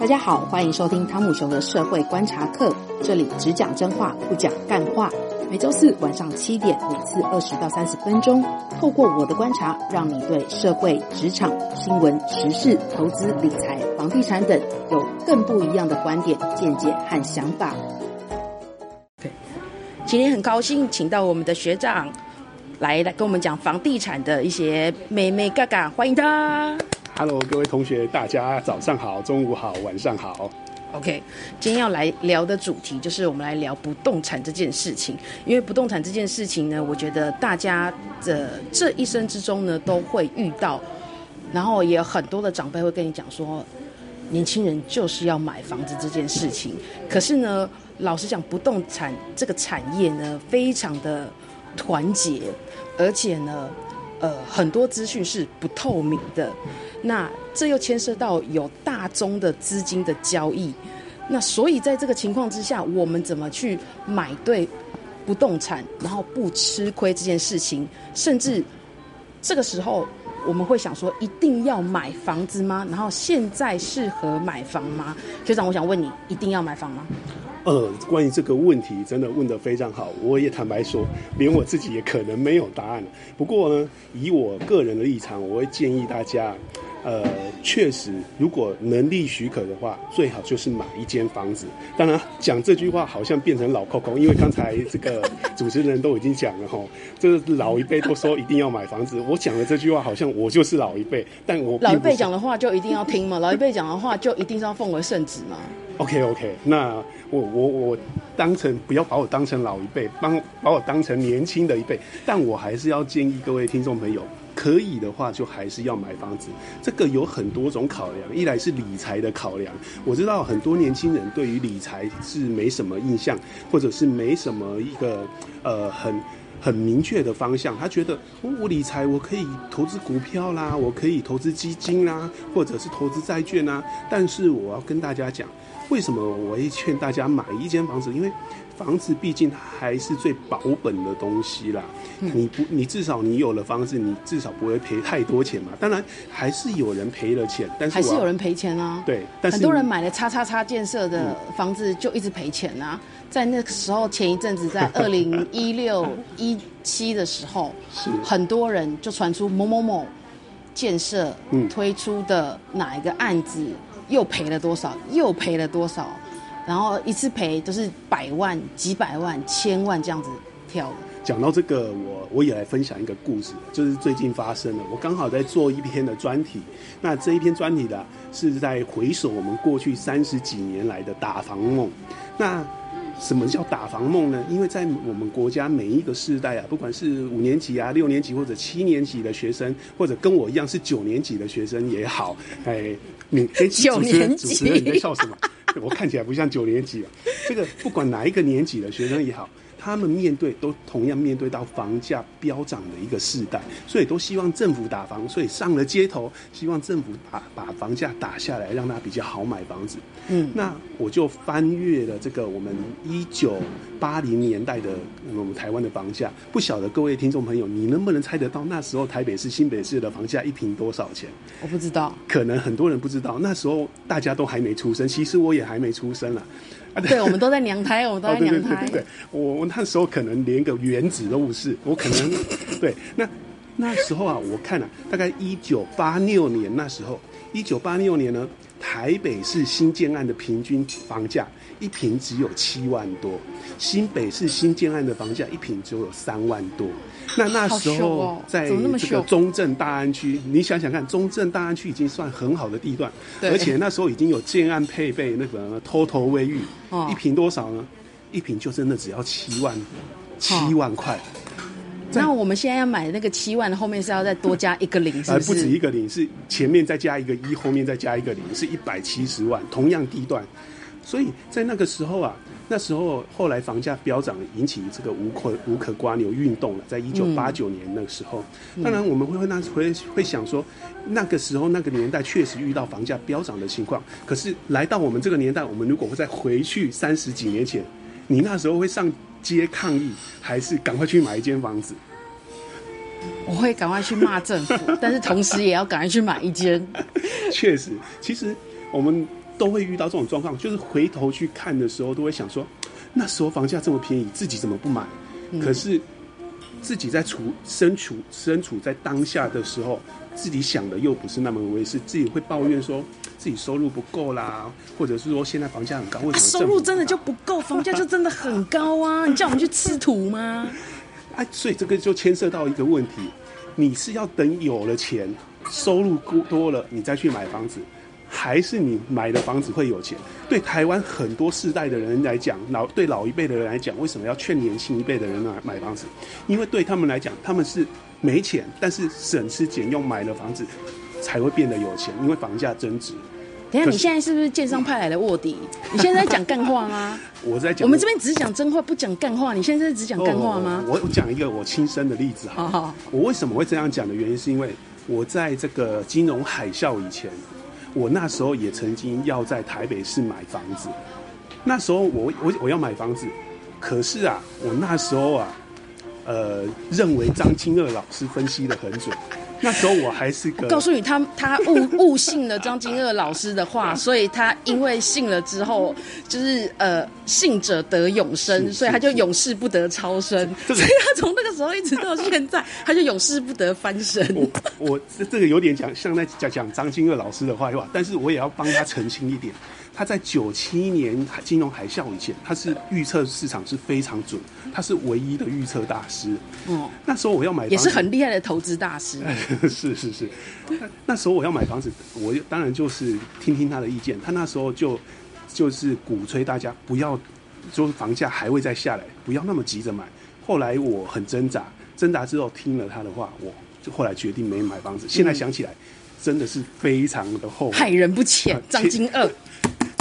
大家好，欢迎收听汤姆熊的社会观察课，这里只讲真话，不讲干话。每周四晚上七点，每次二十到三十分钟，透过我的观察，让你对社会、职场、新闻、时事、投资、理财、房地产等有更不一样的观点、见解和想法。Okay. 今天很高兴请到我们的学长来来跟我们讲房地产的一些眉眉角角，欢迎他。Hello，各位同学，大家早上好，中午好，晚上好。OK，今天要来聊的主题就是我们来聊不动产这件事情。因为不动产这件事情呢，我觉得大家的这一生之中呢都会遇到，然后也有很多的长辈会跟你讲说，年轻人就是要买房子这件事情。可是呢，老实讲，不动产这个产业呢非常的团结，而且呢，呃，很多资讯是不透明的。那这又牵涉到有大宗的资金的交易，那所以在这个情况之下，我们怎么去买对不动产，然后不吃亏这件事情，甚至这个时候我们会想说，一定要买房子吗？然后现在适合买房吗？学长，我想问你，一定要买房吗？呃，关于这个问题，真的问得非常好。我也坦白说，连我自己也可能没有答案。不过呢，以我个人的立场，我会建议大家。呃，确实，如果能力许可的话，最好就是买一间房子。当然，讲这句话好像变成老扣扣，因为刚才这个主持人都已经讲了哈，这个老一辈都说一定要买房子。我讲的这句话好像我就是老一辈，但我老一辈讲的话就一定要听嘛？老一辈讲的话就一定是要奉为圣旨嘛？OK OK，那我我我当成不要把我当成老一辈，帮把我当成年轻的一辈，但我还是要建议各位听众朋友。可以的话，就还是要买房子。这个有很多种考量，一来是理财的考量。我知道很多年轻人对于理财是没什么印象，或者是没什么一个呃很很明确的方向。他觉得我理财我可以投资股票啦，我可以投资基金啦，或者是投资债券啦。但是我要跟大家讲，为什么我会劝大家买一间房子？因为房子毕竟还是最保本的东西啦，你不，你至少你有了房子，你至少不会赔太多钱嘛。当然还是有人赔了钱，但是还是有人赔钱啊。对，但是很多人买了叉叉叉建设的房子就一直赔钱啊。在那个时候，前一阵子在 二零一六一七的时候，是很多人就传出某某某建设推出的哪一个案子又赔了多少，又赔了多少。然后一次赔都是百万、几百万、千万这样子跳。讲到这个，我我也来分享一个故事，就是最近发生的。我刚好在做一篇的专题，那这一篇专题的，是在回首我们过去三十几年来的打房梦。那什么叫打房梦呢？因为在我们国家每一个世代啊，不管是五年级啊、六年级或者七年级的学生，或者跟我一样是九年级的学生也好，哎，你哎，九年级，主持人你在笑什么？我看起来不像九年级啊，这个不管哪一个年级的学生也好。他们面对都同样面对到房价飙涨的一个时代，所以都希望政府打房，所以上了街头，希望政府把把房价打下来，让他比较好买房子。嗯，那我就翻阅了这个我们一九八零年代的我们台湾的房价，不晓得各位听众朋友，你能不能猜得到那时候台北市、新北市的房价一平多少钱？我不知道，可能很多人不知道，那时候大家都还没出生，其实我也还没出生了。对，我们都在娘胎，我们都在娘胎。哦、对，对，对，对，对，我我那时候可能连个原子都不是，我可能对。那那时候啊，我看了、啊、大概一九八六年那时候，一九八六年呢，台北市新建案的平均房价一平只有七万多，新北市新建案的房价一平只有三万多。那那时候在这个中正大安区，你想想看，中正大安区已经算很好的地段，而且那时候已经有建案配备那个 TOTO 卫浴，一平多少呢？一平就真的只要七万，七万块。那我们现在要买那个七万的后面是要再多加一个零，是不是？不止一个零，是前面再加一个一，后面再加一个零，是一百七十万，同样地段。所以在那个时候啊。那时候后来房价飙涨，引起这个无可无可刮牛运动了。在一九八九年那个时候，嗯、当然我们会会那会会想说，那个时候那个年代确实遇到房价飙涨的情况。可是来到我们这个年代，我们如果会再回去三十几年前，你那时候会上街抗议，还是赶快去买一间房子？我会赶快去骂政府，但是同时也要赶快去买一间。确实，其实。我们都会遇到这种状况，就是回头去看的时候，都会想说，那时候房价这么便宜，自己怎么不买？嗯、可是自己在处身处身处在当下的时候，自己想的又不是那么回事，自己会抱怨说自己收入不够啦，或者是说现在房价很高，为什么、啊、收入真的就不够，房价就真的很高啊？你叫我们去吃土吗？哎、啊，所以这个就牵涉到一个问题，你是要等有了钱，收入多了，你再去买房子。还是你买的房子会有钱？对台湾很多世代的人来讲，老对老一辈的人来讲，为什么要劝年轻一辈的人来买房子？因为对他们来讲，他们是没钱，但是省吃俭用买了房子，才会变得有钱。因为房价增值。等一下，你现在是不是建商派来的卧底？你现在在讲干话吗？我在讲。我们这边只讲真话，不讲干话。你现在是只讲干话吗？我我讲一个我亲身的例子哈。好好。我为什么会这样讲的原因，是因为我在这个金融海啸以前。我那时候也曾经要在台北市买房子，那时候我我我要买房子，可是啊，我那时候啊，呃，认为张清二老师分析的很准。那时候我还是个，告诉你他他误误信了张金二老师的话，所以他因为信了之后，就是呃信者得永生，所以他就永世不得超生，所以他从那个时候一直到现在，他就永世不得翻身。我我这这个有点讲像在讲讲张金二老师的坏话，但是我也要帮他澄清一点。他在九七年金融海啸以前，他是预测市场是非常准，他是唯一的预测大师。哦，那时候我要买房子，也是很厉害的投资大师。是是是，那那时候我要买房子，我当然就是听听他的意见。他那时候就就是鼓吹大家不要，就是房价还会再下来，不要那么急着买。后来我很挣扎，挣扎之后听了他的话，我就后来决定没买房子。现在想起来，真的是非常的后悔，害人不浅，张金二。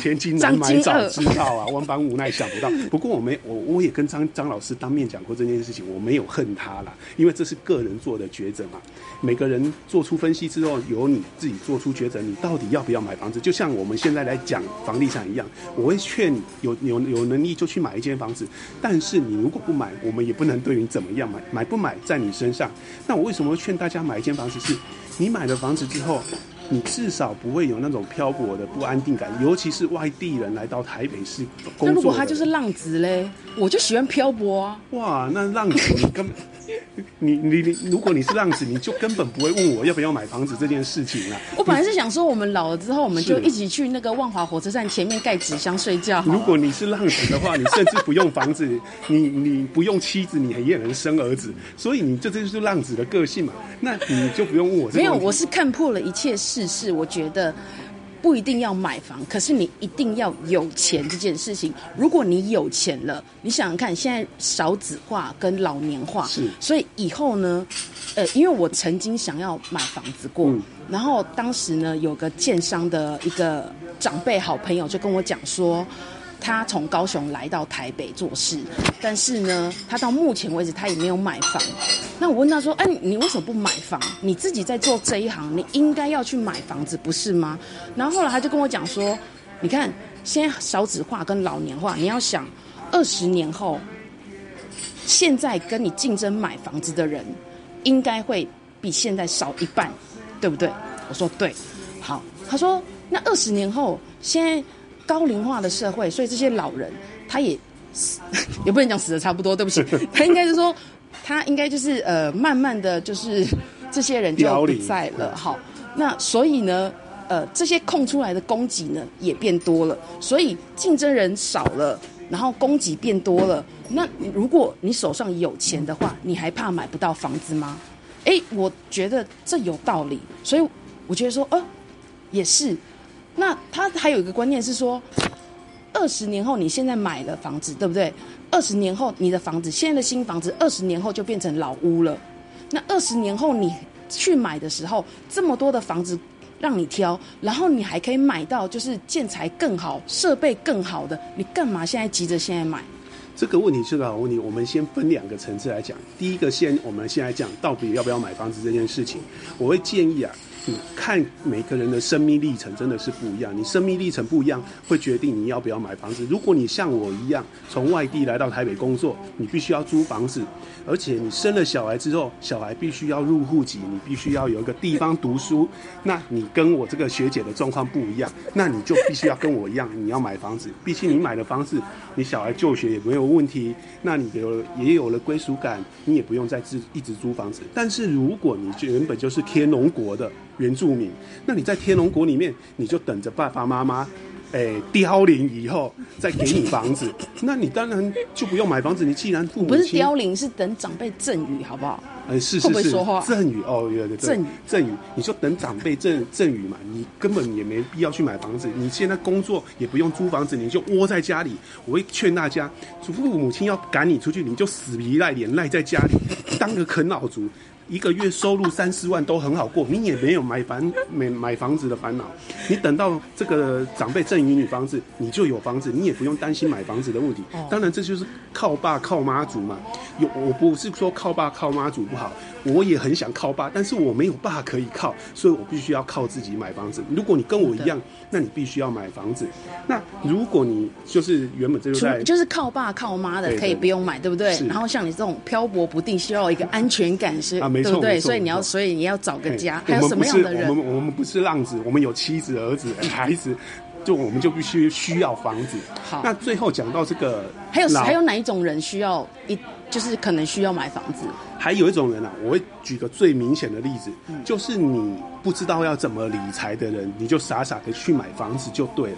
千金难买早知道啊，万般无奈想不到。不过我没我我也跟张张老师当面讲过这件事情，我没有恨他啦，因为这是个人做的抉择嘛。每个人做出分析之后，由你自己做出抉择，你到底要不要买房子？就像我们现在来讲房地产一样，我会劝你有有有能力就去买一间房子，但是你如果不买，我们也不能对你怎么样。买买不买在你身上。那我为什么会劝大家买一间房子？是你买了房子之后。你至少不会有那种漂泊的不安定感，尤其是外地人来到台北市工作。那如果他就是浪子嘞，我就喜欢漂泊啊。哇，那浪子你根本，你你你，如果你是浪子，你就根本不会问我要不要买房子这件事情啊。我本来是想说，我们老了之后，我们就一起去那个万华火车站前面盖纸箱睡觉。如果你是浪子的话，你甚至不用房子，你 你不用妻子，你也能生儿子。所以你这这就是浪子的个性嘛。那你就不用问我这个。没有，我是看破了一切事。是是，我觉得不一定要买房，可是你一定要有钱这件事情。如果你有钱了，你想想看，现在少子化跟老年化，是，所以以后呢，呃，因为我曾经想要买房子过，嗯、然后当时呢，有个建商的一个长辈好朋友就跟我讲说。他从高雄来到台北做事，但是呢，他到目前为止他也没有买房。那我问他说：“哎，你为什么不买房？你自己在做这一行，你应该要去买房子，不是吗？”然后后来他就跟我讲说：“你看，现在少子化跟老年化，你要想二十年后，现在跟你竞争买房子的人，应该会比现在少一半，对不对？”我说：“对。”好，他说：“那二十年后，现在。”高龄化的社会，所以这些老人他也死，也不能讲死的差不多，对不起，他应该是说，他应该就是呃，慢慢的就是这些人就不在了。好，那所以呢，呃，这些空出来的供给呢也变多了，所以竞争人少了，然后供给变多了。那如果你手上有钱的话，你还怕买不到房子吗？诶，我觉得这有道理，所以我觉得说，呃，也是。那他还有一个观念是说，二十年后你现在买了房子，对不对？二十年后你的房子，现在的新房子，二十年后就变成老屋了。那二十年后你去买的时候，这么多的房子让你挑，然后你还可以买到就是建材更好、设备更好的，你干嘛现在急着现在买？这个问题是个好问题。我们先分两个层次来讲。第一个，先我们先来讲到底要不要买房子这件事情。我会建议啊。你看每个人的生命历程真的是不一样，你生命历程不一样，会决定你要不要买房子。如果你像我一样从外地来到台北工作，你必须要租房子，而且你生了小孩之后，小孩必须要入户籍，你必须要有一个地方读书。那你跟我这个学姐的状况不一样，那你就必须要跟我一样，你要买房子。毕竟你买了房子，你小孩就学也没有问题，那你有也有了归属感，你也不用再自一直租房子。但是如果你原本就是天龙国的。原住民，那你在天龙国里面，你就等着爸爸妈妈，哎，凋零以后再给你房子，那你当然就不用买房子。你既然父母不是凋零，是等长辈赠予，好不好？哎，是是是？赠与哦，对对对，赠与赠与，你就等长辈赠赠与嘛，你根本也没必要去买房子。你现在工作也不用租房子，你就窝在家里。我会劝大家，祖父母亲要赶你出去，你就死皮赖脸赖在家里，当个啃老族。一个月收入三四万都很好过，你也没有买房 买买房子的烦恼。你等到这个长辈赠予你房子，你就有房子，你也不用担心买房子的问题。当然，这就是靠爸靠妈祖嘛。有我不是说靠爸靠妈祖不好，我也很想靠爸，但是我没有爸可以靠，所以我必须要靠自己买房子。如果你跟我一样，那你必须要买房子。那如果你就是原本这就在就是靠爸靠妈的，可以不用买，对不对？然后像你这种漂泊不定，需要一个安全感是。对不对？所以你要，所以你要找个家，还有什么样的人？我们我们不是浪子，我们有妻子、儿子、孩子，就我们就必须需要房子。好，那最后讲到这个，还有还有哪一种人需要一，就是可能需要买房子？还有一种人啊，我会举个最明显的例子，就是你不知道要怎么理财的人，你就傻傻的去买房子就对了。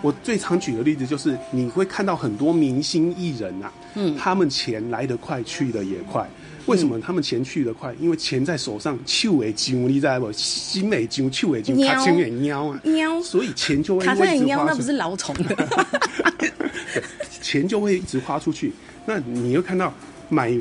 我最常举的例子就是，你会看到很多明星艺人啊，嗯，他们钱来得快，去得也快。为什么他们钱去得快？因为钱在手上，手会金，你知道不？心会金，手会金，他钱也喵啊，喵，所以钱就会一直花出去。那不是老虫的。对，钱就会一直花出去。那你又看到买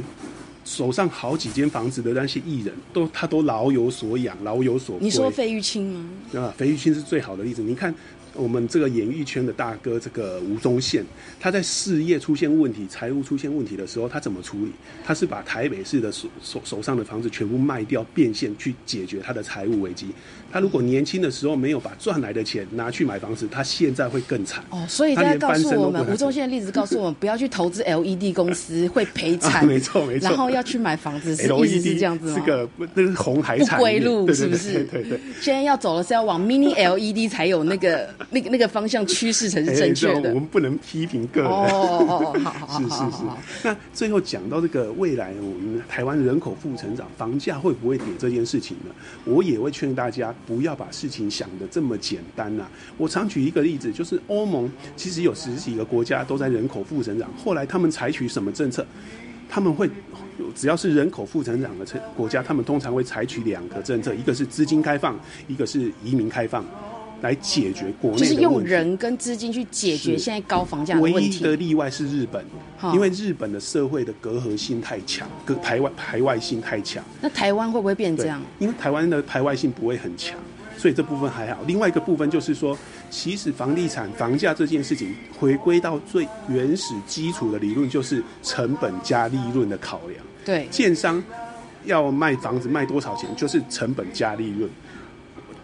手上好几间房子的那些艺人，都他都老有所养，老有所。你说费玉清吗？啊，费玉清是最好的例子。你看。我们这个演艺圈的大哥，这个吴宗宪，他在事业出现问题、财务出现问题的时候，他怎么处理？他是把台北市的手手手上的房子全部卖掉，变现去解决他的财务危机。他如果年轻的时候没有把赚来的钱拿去买房子，他现在会更惨。哦，所以他在告诉我们，吴宗宪的例子告诉我们，不要去投资 LED 公司会赔惨。没错没错。然后要去买房子 是意思是这样子吗？是个那是红海产，不归路是不是？对对对。现在要走的是要往 Mini LED 才有那个。那个那个方向趋势才是正确的。我们不能批评个人。哦哦哦，好好好，是是是。那最后讲到这个未来，我们台湾人口负成长，房价会不会跌这件事情呢？我也会劝大家不要把事情想得这么简单呐。我常举一个例子，就是欧盟其实有十几个国家都在人口负增长，后来他们采取什么政策？他们会只要是人口负增长的国家，他们通常会采取两个政策，一个是资金开放，一个是移民开放。来解决国内就是用人跟资金去解决现在高房价的问题。唯一的例外是日本，因为日本的社会的隔阂性太强，隔排外排外性太强。那台湾会不会变这样？因为台湾的排外性不会很强，所以这部分还好。另外一个部分就是说，其实房地产房价这件事情，回归到最原始基础的理论，就是成本加利润的考量。对，建商要卖房子卖多少钱，就是成本加利润。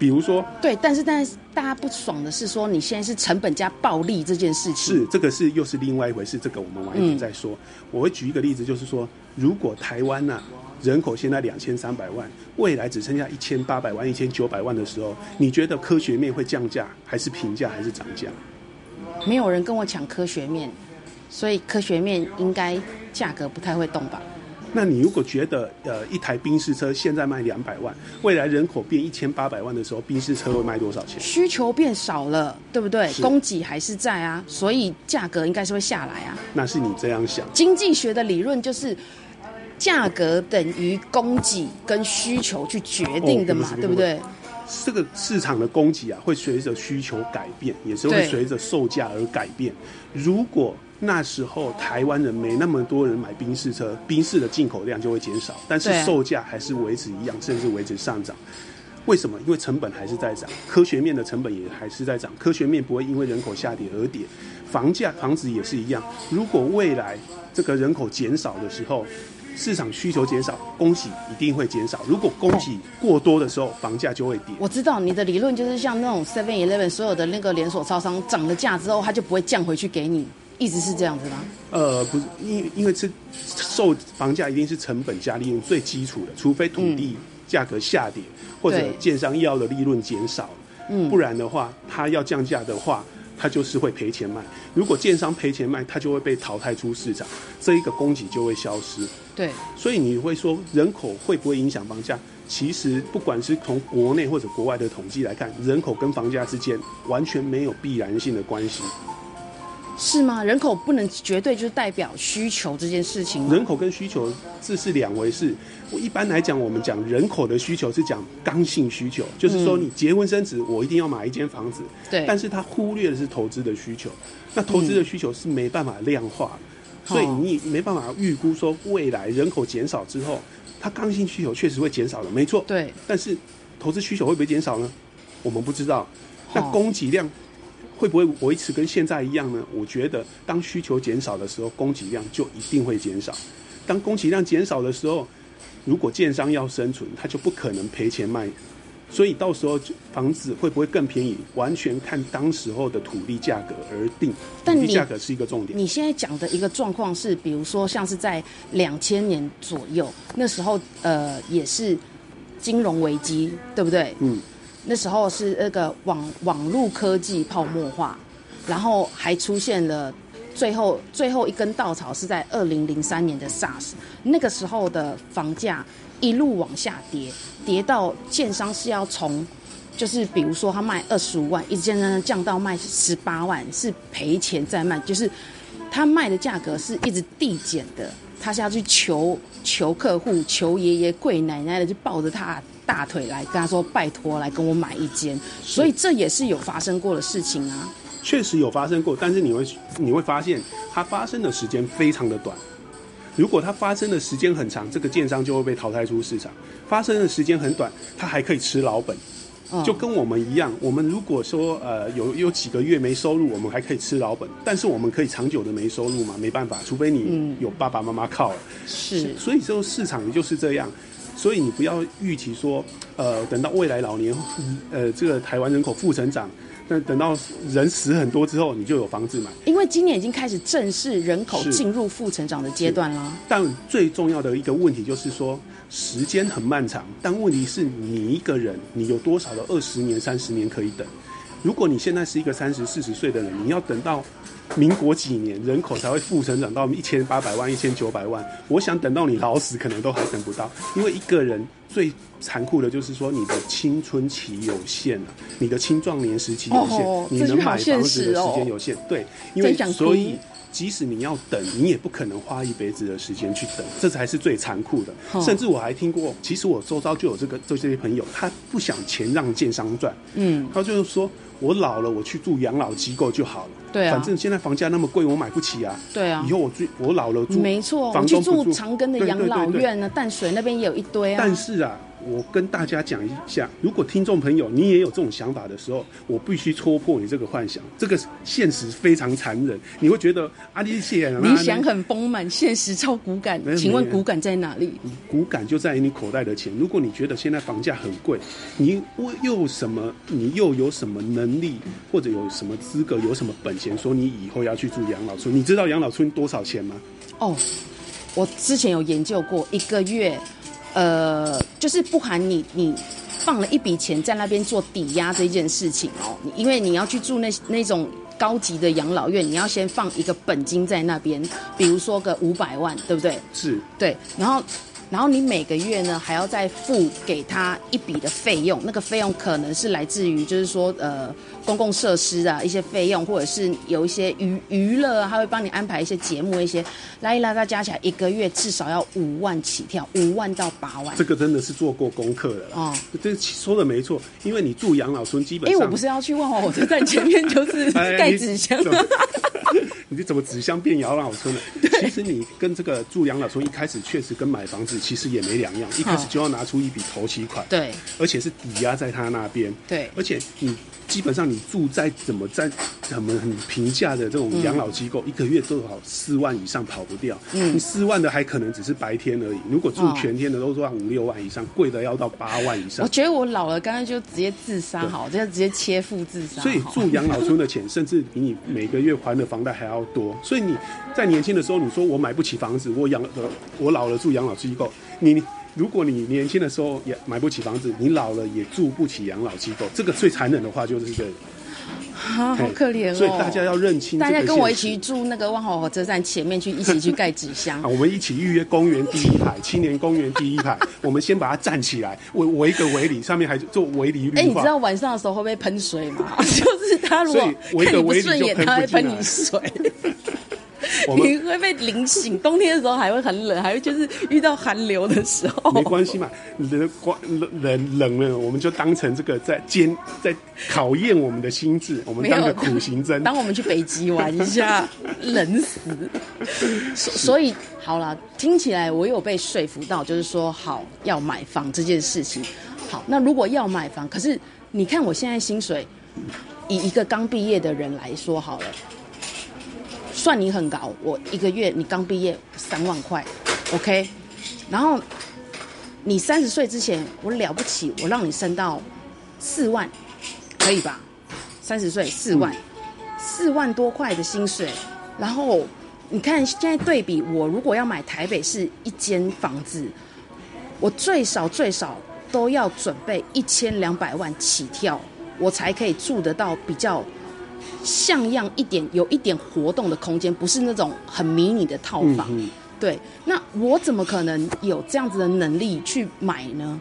比如说，对，但是但是大家不爽的是说，你现在是成本加暴利这件事情，是这个是又是另外一回事，这个我们晚一点再说。嗯、我会举一个例子，就是说，如果台湾呢、啊、人口现在两千三百万，未来只剩下一千八百万、一千九百万的时候，你觉得科学面会降价，还是平价，还是涨价？没有人跟我抢科学面，所以科学面应该价格不太会动吧？那你如果觉得，呃，一台宾士车现在卖两百万，未来人口变一千八百万的时候，宾士车会卖多少钱？需求变少了，对不对？供给还是在啊，所以价格应该是会下来啊。那是你这样想？经济学的理论就是，价格等于供给跟需求去决定的嘛，哦、对不对？这个市场的供给啊，会随着需求改变，也是会随着售价而改变。如果那时候台湾人没那么多人买宾士车，宾士的进口量就会减少，但是售价还是维持一样，甚至维持上涨。为什么？因为成本还是在涨，科学面的成本也还是在涨，科学面不会因为人口下跌而跌。房价、房子也是一样。如果未来这个人口减少的时候，市场需求减少，供给一定会减少。如果供给过多的时候，房价就会跌。我知道你的理论就是像那种 Seven Eleven 所有的那个连锁超商涨了价之后，它就不会降回去给你，意思是这样子吗？呃，不是，因因为是受房价一定是成本加利润最基础的，除非土地价格下跌，嗯、或者建商要的利润减少，嗯，不然的话，他要降价的话。他就是会赔钱卖。如果建商赔钱卖，他就会被淘汰出市场，这一个供给就会消失。对，所以你会说人口会不会影响房价？其实不管是从国内或者国外的统计来看，人口跟房价之间完全没有必然性的关系。是吗？人口不能绝对就是代表需求这件事情。人口跟需求这是两回事。我一般来讲，我们讲人口的需求是讲刚性需求，就是说你结婚生子，我一定要买一间房子。对。但是他忽略的是投资的需求。那投资的需求是没办法量化的，所以你没办法预估说未来人口减少之后，它刚性需求确实会减少的，没错。对。但是投资需求会不会减少呢？我们不知道。那供给量。会不会维持跟现在一样呢？我觉得，当需求减少的时候，供给量就一定会减少。当供给量减少的时候，如果建商要生存，他就不可能赔钱卖。所以到时候房子会不会更便宜，完全看当时候的土地价格而定。但土地价格是一个重点。你现在讲的一个状况是，比如说像是在两千年左右，那时候呃也是金融危机，对不对？嗯。那时候是那个网网络科技泡沫化，然后还出现了最后最后一根稻草是在二零零三年的 SARS，那个时候的房价一路往下跌，跌到建商是要从就是比如说他卖二十五万，一直渐渐降到卖十八万，是赔钱在卖，就是他卖的价格是一直递减的，他是要去求求客户、求爷爷跪奶奶的，就抱着他。大腿来跟他说拜托来跟我买一间，所以这也是有发生过的事情啊。确实有发生过，但是你会你会发现它发生的时间非常的短。如果它发生的时间很长，这个建商就会被淘汰出市场；发生的时间很短，他还可以吃老本。就跟我们一样，我们如果说呃有有几个月没收入，我们还可以吃老本，但是我们可以长久的没收入嘛？没办法，除非你有爸爸妈妈靠。是，所以这个市场就是这样。所以你不要预期说，呃，等到未来老年，呃，这个台湾人口负成长，那等到人死很多之后，你就有房子买。因为今年已经开始正式人口进入负成长的阶段了。但最重要的一个问题就是说，时间很漫长。但问题是你一个人，你有多少的二十年、三十年可以等？如果你现在是一个三十四十岁的人，你要等到民国几年人口才会负成长到一千八百万、一千九百万？我想等到你老死，可能都还等不到。因为一个人最残酷的就是说，你的青春期有限了，你的青壮年时期有限，哦、你能买房子的时间有限。对，因为所以。即使你要等，你也不可能花一辈子的时间去等，这才是最残酷的。甚至我还听过，其实我周遭就有这个这些朋友，他不想钱让建商赚，嗯，他就是说我老了，我去住养老机构就好了，对啊，反正现在房价那么贵，我买不起啊，对啊，以后我住我老了住，没错，房去住长庚的养老院呢，淡水那边也有一堆啊，但是啊。我跟大家讲一下，如果听众朋友你也有这种想法的时候，我必须戳破你这个幻想。这个现实非常残忍，你会觉得阿里谢理想很丰满，现实超骨感。请问骨感在哪里？骨感就在于你口袋的钱。如果你觉得现在房价很贵，你又有什么？你又有什么能力，或者有什么资格，有什么本钱，说你以后要去住养老村？你知道养老村多少钱吗？哦，我之前有研究过，一个月。呃，就是不含你你放了一笔钱在那边做抵押这件事情哦，因为你要去住那那种高级的养老院，你要先放一个本金在那边，比如说个五百万，对不对？是，对，然后。然后你每个月呢，还要再付给他一笔的费用，那个费用可能是来自于，就是说，呃，公共设施啊一些费用，或者是有一些娱娱乐啊，他会帮你安排一些节目，一些拉一拉，它加起来一个月至少要五万起跳，五万到八万。这个真的是做过功课的了。哦，这说的没错，因为你住养老村基本上，因为我不是要去问哦，火车站前面就是盖纸箱。你怎么纸箱变养老村了？其实你跟这个住养老村一开始确实跟买房子其实也没两样，一开始就要拿出一笔头期款，对，而且是抵押在他那边，对，而且你基本上你住在怎么在怎么很平价的这种养老机构，嗯、一个月最好四万以上跑不掉。嗯，你四万的还可能只是白天而已，如果住全天的都说要五六万以上，贵、哦、的要到八万以上。我觉得我老了，干脆就直接自杀好，这样直接切腹自杀。所以住养老村的钱，甚至比你每个月还的房贷还要多。所以你在年轻的时候，你说我买不起房子，我养呃我老了住养老机构，你。如果你年轻的时候也买不起房子，你老了也住不起养老机构，这个最残忍的话就是这个。啊，好可怜哦！所以大家要认清，大家跟我一起住那个万豪火车站前面去，一起去盖纸箱。啊，我们一起预约公园第一排，青年公园第一排，我们先把它站起来，围围个围篱，上面还做围篱绿化。哎、欸，你知道晚上的时候会不会喷水吗？就是他如果看你不顺眼他会喷你水。你会被淋醒，冬天的时候还会很冷，还会就是遇到寒流的时候。没关系嘛，冷光冷冷了，我们就当成这个在煎，在考验我们的心智，我们当个苦行僧。当我们去北极玩一下，冷死。所所以好了，听起来我有被说服到，就是说好要买房这件事情。好，那如果要买房，可是你看我现在薪水，以一个刚毕业的人来说好了。算你很高，我一个月你刚毕业三万块，OK，然后你三十岁之前我了不起，我让你升到四万，可以吧？三十岁四万，四万多块的薪水，然后你看现在对比，我如果要买台北市一间房子，我最少最少都要准备一千两百万起跳，我才可以住得到比较。像样一点，有一点活动的空间，不是那种很迷你的套房。嗯、对，那我怎么可能有这样子的能力去买呢？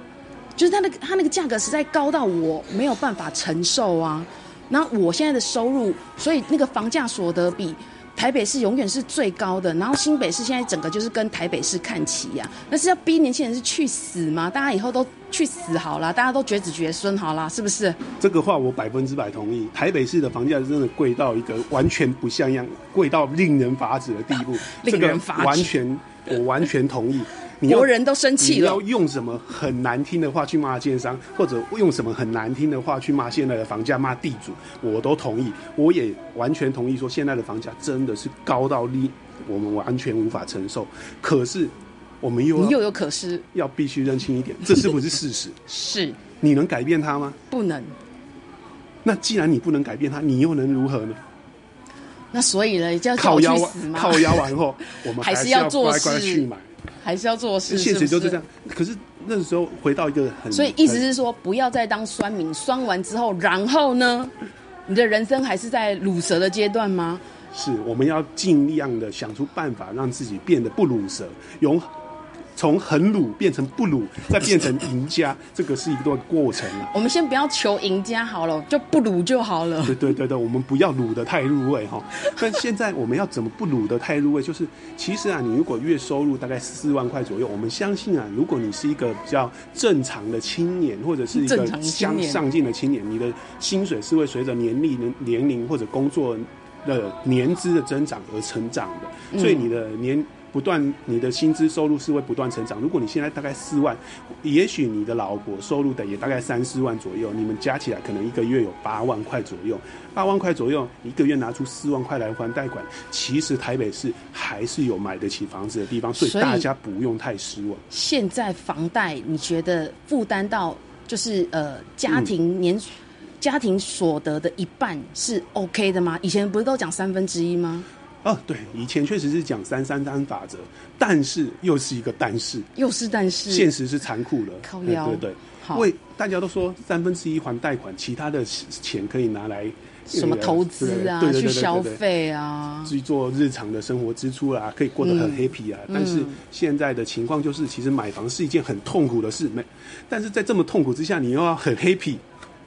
就是它那个它那个价格实在高到我没有办法承受啊。那我现在的收入，所以那个房价所得比。台北市永远是最高的，然后新北市现在整个就是跟台北市看齐呀、啊，那是要逼年轻人是去死吗？大家以后都去死好了，大家都绝子绝孙好了，是不是？这个话我百分之百同意。台北市的房价真的贵到一个完全不像样，贵到令人发指的地步，令人发指。这个完全，我完全同意。国人都生气了。你要用什么很难听的话去骂建商，或者用什么很难听的话去骂现在的房价、骂地主，我都同意。我也完全同意说，现在的房价真的是高到令我们完全无法承受。可是，我们又又有可是，要必须认清一点，这是不是事实？是。你能改变它吗？不能。那既然你不能改变它，你又能如何呢？那所以呢，就要靠腰靠腰完后，我们还是要乖乖去买。还是要做事，现实就是这样。可是那时候回到一个很，所以意思是说，不要再当酸民，酸完之后，然后呢，你的人生还是在卤蛇的阶段吗？是，我们要尽量的想出办法，让自己变得不卤蛇，勇。从很鲁变成不鲁，再变成赢家，这个是一段过程啊。我们先不要求赢家好了，就不鲁就好了。对对对对，我们不要鲁的太入味哈。但现在我们要怎么不鲁的太入味？就是其实啊，你如果月收入大概四万块左右，我们相信啊，如果你是一个比较正常的青年，或者是一个相上进的青年，你的薪水是会随着年龄、年龄或者工作的年资的增长而成长的，所以你的年。不断，你的薪资收入是会不断成长。如果你现在大概四万，也许你的老婆收入的也大概三四万左右，你们加起来可能一个月有八万块左右。八万块左右，一个月拿出四万块来还贷款，其实台北市还是有买得起房子的地方，所以大家不用太失望。现在房贷你觉得负担到就是呃家庭年、嗯、家庭所得的一半是 OK 的吗？以前不是都讲三分之一吗？哦，对，以前确实是讲三三三法则，但是又是一个但是，又是但是，现实是残酷的。靠腰，对对为大家都说三分之一还贷款，其他的钱可以拿来什么投资啊，去消费啊，去做日常的生活支出啊，可以过得很 happy 啊。嗯、但是现在的情况就是，其实买房是一件很痛苦的事，没，但是在这么痛苦之下，你又要很 happy。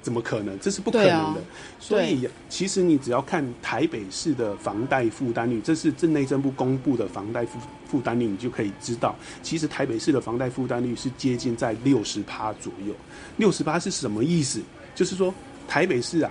怎么可能？这是不可能的。啊、所以，其实你只要看台北市的房贷负担率，这是镇内政部公布的房贷负负担率，你就可以知道，其实台北市的房贷负担率是接近在六十趴左右。六十趴是什么意思？就是说，台北市啊。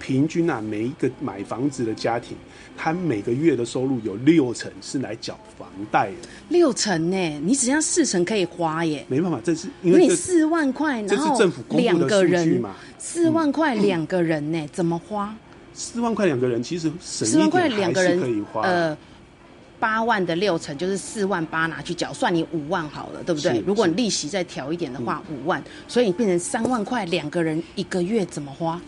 平均啊，每一个买房子的家庭，他每个月的收入有六成是来缴房贷的。六成呢？你只要四成可以花耶。没办法，这是因为，你四万块，然后两个人，四万块两个人呢、怎么花？四万块两个人，其实省一点还是可以花。呃，八万的六成就是四万八拿去缴，算你五万好了，对不对？如果你利息再调一点的话，五万，所以你变成三万块两个人一个月怎么花？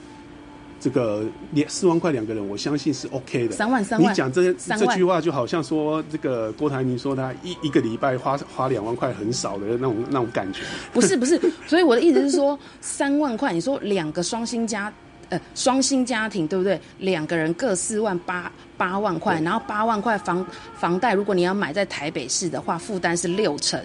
这个两四万块两个人，我相信是 OK 的。三万三万，你讲这这句话就好像说这个郭台铭说他一一个礼拜花花两万块很少的那种那种感觉。不是不是，所以我的意思是说三万块，你说两个双薪家呃双薪家庭对不对？两个人各四万八八万块，然后八万块房房贷，如果你要买在台北市的话，负担是六成。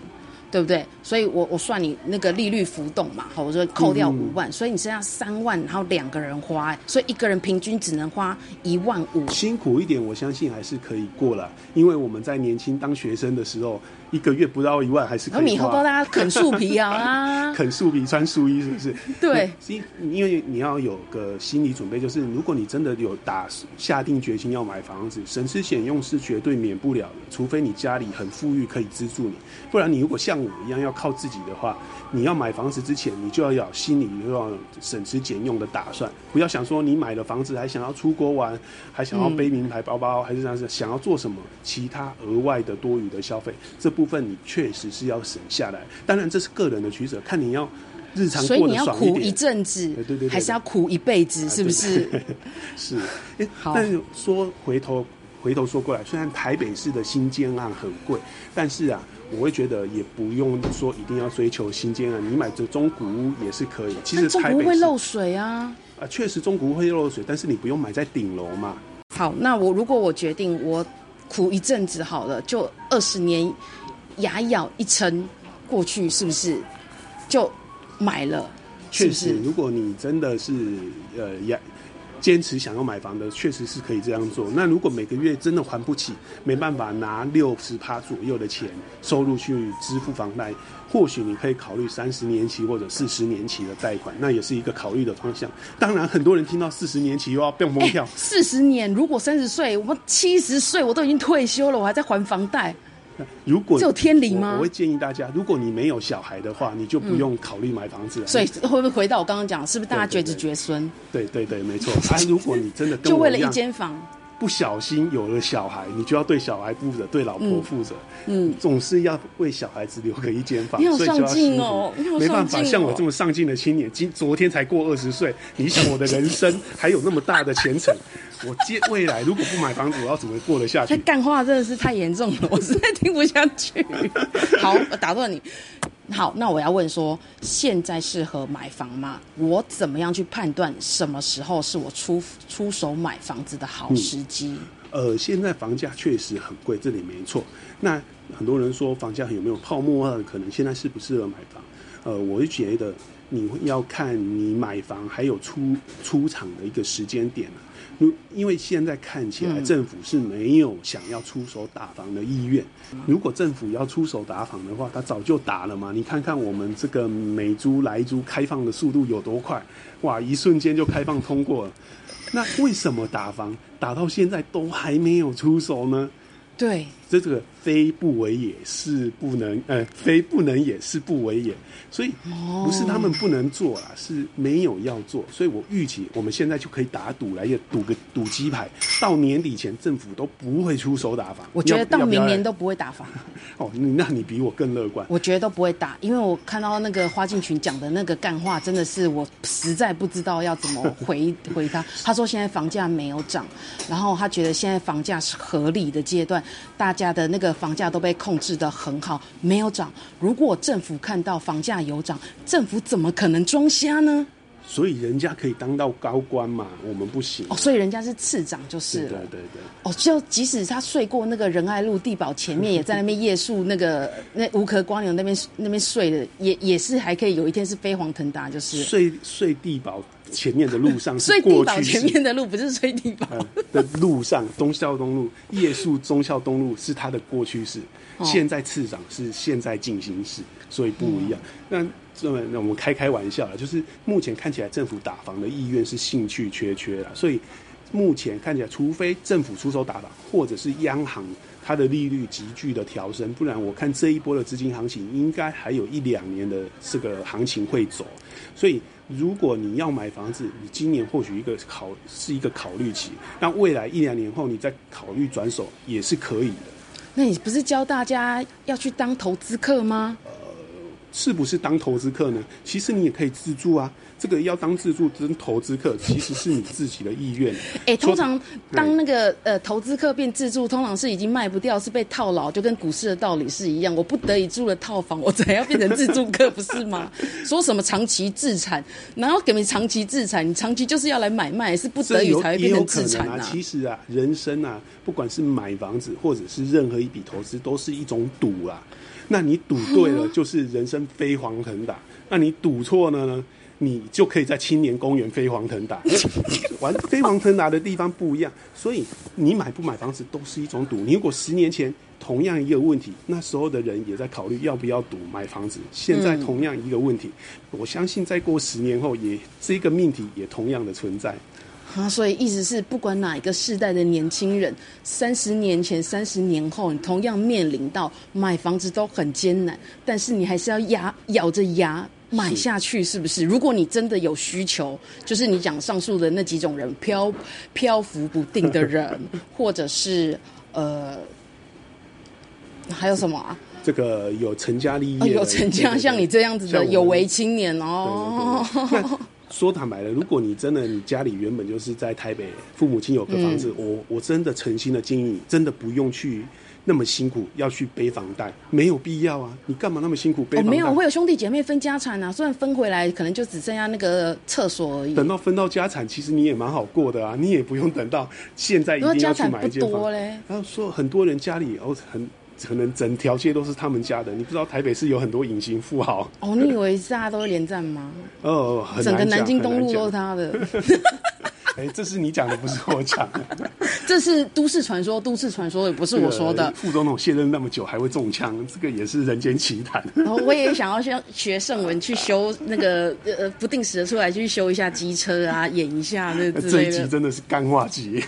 对不对？所以我我算你那个利率浮动嘛，好，我说扣掉五万，嗯、所以你剩下三万，然后两个人花，所以一个人平均只能花一万五。辛苦一点，我相信还是可以过了，因为我们在年轻当学生的时候，一个月不到一万还是可以花。以后大家啃树皮啊，啃树皮穿树衣是不是？对，因因为你要有个心理准备，就是如果你真的有打下定决心要买房子，省吃俭用是绝对免不了的，除非你家里很富裕可以资助你，不然你如果像我一样要靠自己的话，你要买房子之前，你就要有心里要省吃俭用的打算，不要想说你买了房子还想要出国玩，还想要背名牌包包，嗯、还是这样子想要做什么其他额外的多余的消费，这部分你确实是要省下来。当然这是个人的取舍，看你要日常过得爽一点，所以你要苦一阵子，对对对，还是要苦一辈子，是不是？是。哎，好。但是说回头回头说过来，虽然台北市的新建案很贵，但是啊。我会觉得也不用说一定要追求新建啊，你买这中古屋也是可以。其实中古会漏水啊。啊，确实中古屋会漏水，但是你不用买在顶楼嘛。好，那我如果我决定我苦一阵子好了，就二十年牙咬一撑过去，是不是就买了？确实，如果你真的是呃牙。坚持想要买房的，确实是可以这样做。那如果每个月真的还不起，没办法拿六十趴左右的钱收入去支付房贷，或许你可以考虑三十年期或者四十年期的贷款，那也是一个考虑的方向。当然，很多人听到四十年期又要蹦蹦跳。四十年，如果三十岁，我七十岁，我都已经退休了，我还在还房贷。如果这有天理吗？我会建议大家，如果你没有小孩的话，你就不用考虑买房子了。所以会不会回到我刚刚讲，是不是大家绝子绝孙？对对对，没错。啊，如果你真的就为了一间房，不小心有了小孩，你就要对小孩负责，对老婆负责。嗯，总是要为小孩子留个一间房。你好上进哦，没办法，像我这么上进的青年，今昨天才过二十岁，你想我的人生还有那么大的前程。我接未来如果不买房子，我要怎么过得下去？他干话真的是太严重了，我实在听不下去。好，我打断你。好，那我要问说，现在适合买房吗？我怎么样去判断什么时候是我出出手买房子的好时机？嗯，呃，现在房价确实很贵，这里没错。那很多人说房价有没有泡沫啊可能？现在适不适合买房？呃，我就觉得你要看你买房还有出出场的一个时间点。如因为现在看起来政府是没有想要出手打房的意愿。如果政府要出手打房的话，他早就打了嘛。你看看我们这个美租莱租开放的速度有多快，哇，一瞬间就开放通过了。那为什么打房打到现在都还没有出手呢？对，这这个非不为也，是不能，呃，非不能也是不为也，所以不是他们不能做啊，是没有要做。所以我预期我们现在就可以打赌来，也赌个赌鸡排，到年底前政府都不会出手打房。我觉得到明年都不会打房。哦，你那你比我更乐观。我觉得都不会打，因为我看到那个花敬群讲的那个干话，真的是我实在不知道要怎么回 回他。他说现在房价没有涨，然后他觉得现在房价是合理的阶段。大家的那个房价都被控制得很好，没有涨。如果政府看到房价有涨，政府怎么可能装瞎呢？所以人家可以当到高官嘛，我们不行。哦，所以人家是次长就是了。对对对。哦，就即使他睡过那个仁爱路地堡前面，也在那边夜宿那个 那无壳蜗牛那边那边睡的，也也是还可以有一天是飞黄腾达，就是睡睡地堡。前面的路上是过去前面的路不是睡地堡、嗯、的路上，忠孝东路夜宿忠孝东路是它的过去式，哦、现在次长是现在进行式，所以不一样。那这么那我们开开玩笑了，就是目前看起来政府打房的意愿是兴趣缺缺了，所以目前看起来，除非政府出手打房，或者是央行它的利率急剧的调升，不然我看这一波的资金行情应该还有一两年的这个行情会走。所以，如果你要买房子，你今年或许一个考是一个考虑期，那未来一两年后你再考虑转手也是可以的。那你不是教大家要去当投资客吗？呃，是不是当投资客呢？其实你也可以自住啊。这个要当自助跟投资客，其实是你自己的意愿。哎、欸，通常当那个呃投资客变自助，通常是已经卖不掉，是被套牢，就跟股市的道理是一样。我不得已住了套房，我才要变成自助客，不是吗？说什么长期自产，然后给你长期自产，你长期就是要来买卖，是不得已才会变成自产啊。其实啊，人生啊，不管是买房子或者是任何一笔投资，都是一种赌啊。那你赌对了，就是人生飞黄腾达；那你赌错了呢？你就可以在青年公园飞黄腾达，玩飞黄腾达的地方不一样，所以你买不买房子都是一种赌。你如果十年前同样一个问题，那时候的人也在考虑要不要赌买房子，现在同样一个问题，我相信再过十年后也这个命题也同样的存在。啊，所以意思是，不管哪一个世代的年轻人，三十年前、三十年后，你同样面临到买房子都很艰难，但是你还是要牙咬着牙。买下去是不是？如果你真的有需求，就是你讲上述的那几种人，漂漂浮不定的人，或者是呃，还有什么啊？这个有成家立业、哦，有成家像你这样子的有为青年哦。对对对对，说坦白的，如果你真的你家里原本就是在台北，父母亲有个房子，嗯、我我真的诚心的建议你，真的不用去。那么辛苦要去背房贷，没有必要啊！你干嘛那么辛苦背房贷？哦，没有，我有兄弟姐妹分家产啊，虽然分回来可能就只剩下那个厕所而已。等到分到家产，其实你也蛮好过的啊，你也不用等到现在一定要去买一间房。然后说很多人家里哦很可能整条街都是他们家的，你不知道台北市有很多隐形富豪。哦，你以为大家都会连战吗？哦，整个南京东路都是他的。哎，这是你讲的，不是我讲的。这是都市传说，都市传说也不是我说的。副总统卸任那么久还会中枪，这个也是人间奇谈。然后我也想要学学圣文去修那个呃不定时的出来去修一下机车啊，演一下那。这一集真的是干话集。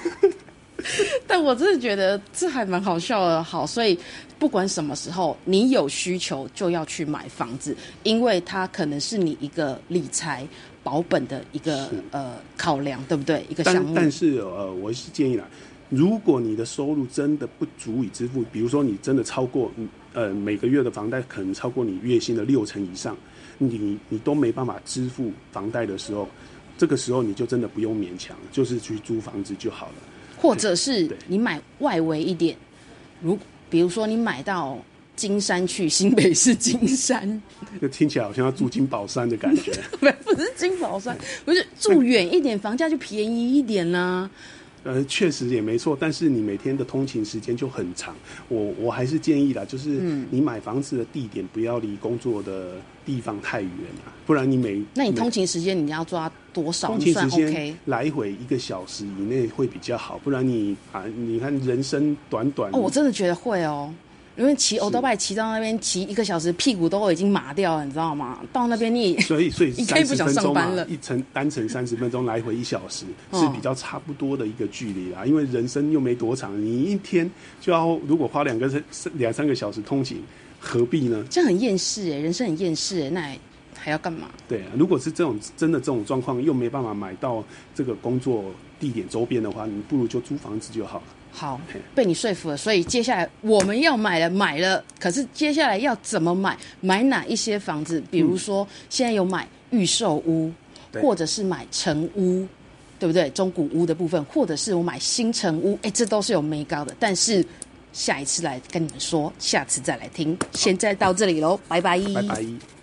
但我真的觉得这还蛮好笑的。好，所以不管什么时候你有需求就要去买房子，因为它可能是你一个理财。保本的一个呃考量，对不对？一个项目。但但是呃，我是建议啦，如果你的收入真的不足以支付，比如说你真的超过呃每个月的房贷可能超过你月薪的六成以上，你你都没办法支付房贷的时候，这个时候你就真的不用勉强，就是去租房子就好了。或者是你买外围一点，如比如说你买到。金山去新北市金山，就听起来好像要住金宝山的感觉。不，不是金宝山，不是住远一点，房价就便宜一点呢、啊。呃，确实也没错，但是你每天的通勤时间就很长。我我还是建议啦，就是你买房子的地点不要离工作的地方太远啊，不然你每那你通勤时间你要抓多少？通勤时间来回一个小时以内会比较好，不然你啊，你看人生短短。哦，我真的觉得会哦。因为骑欧多拜骑到那边骑一个小时，屁股都已经麻掉了，你知道吗？到那边你所以所以 你可以不想上班了。一程单程三十分钟，来回一小时是比较差不多的一个距离啦。因为人生又没多长，你一天就要如果花两个两三个小时通勤，何必呢？这样很厌世哎，人生很厌世哎，那还，还要干嘛？对啊，如果是这种真的这种状况，又没办法买到这个工作地点周边的话，你不如就租房子就好了。好，被你说服了。所以接下来我们要买了，买了。可是接下来要怎么买？买哪一些房子？比如说，现在有买预售屋，嗯、或者是买成屋，对不对？中古屋的部分，或者是我买新城屋，哎，这都是有眉高的。但是下一次来跟你们说，下次再来听。现在到这里喽，拜拜。拜拜。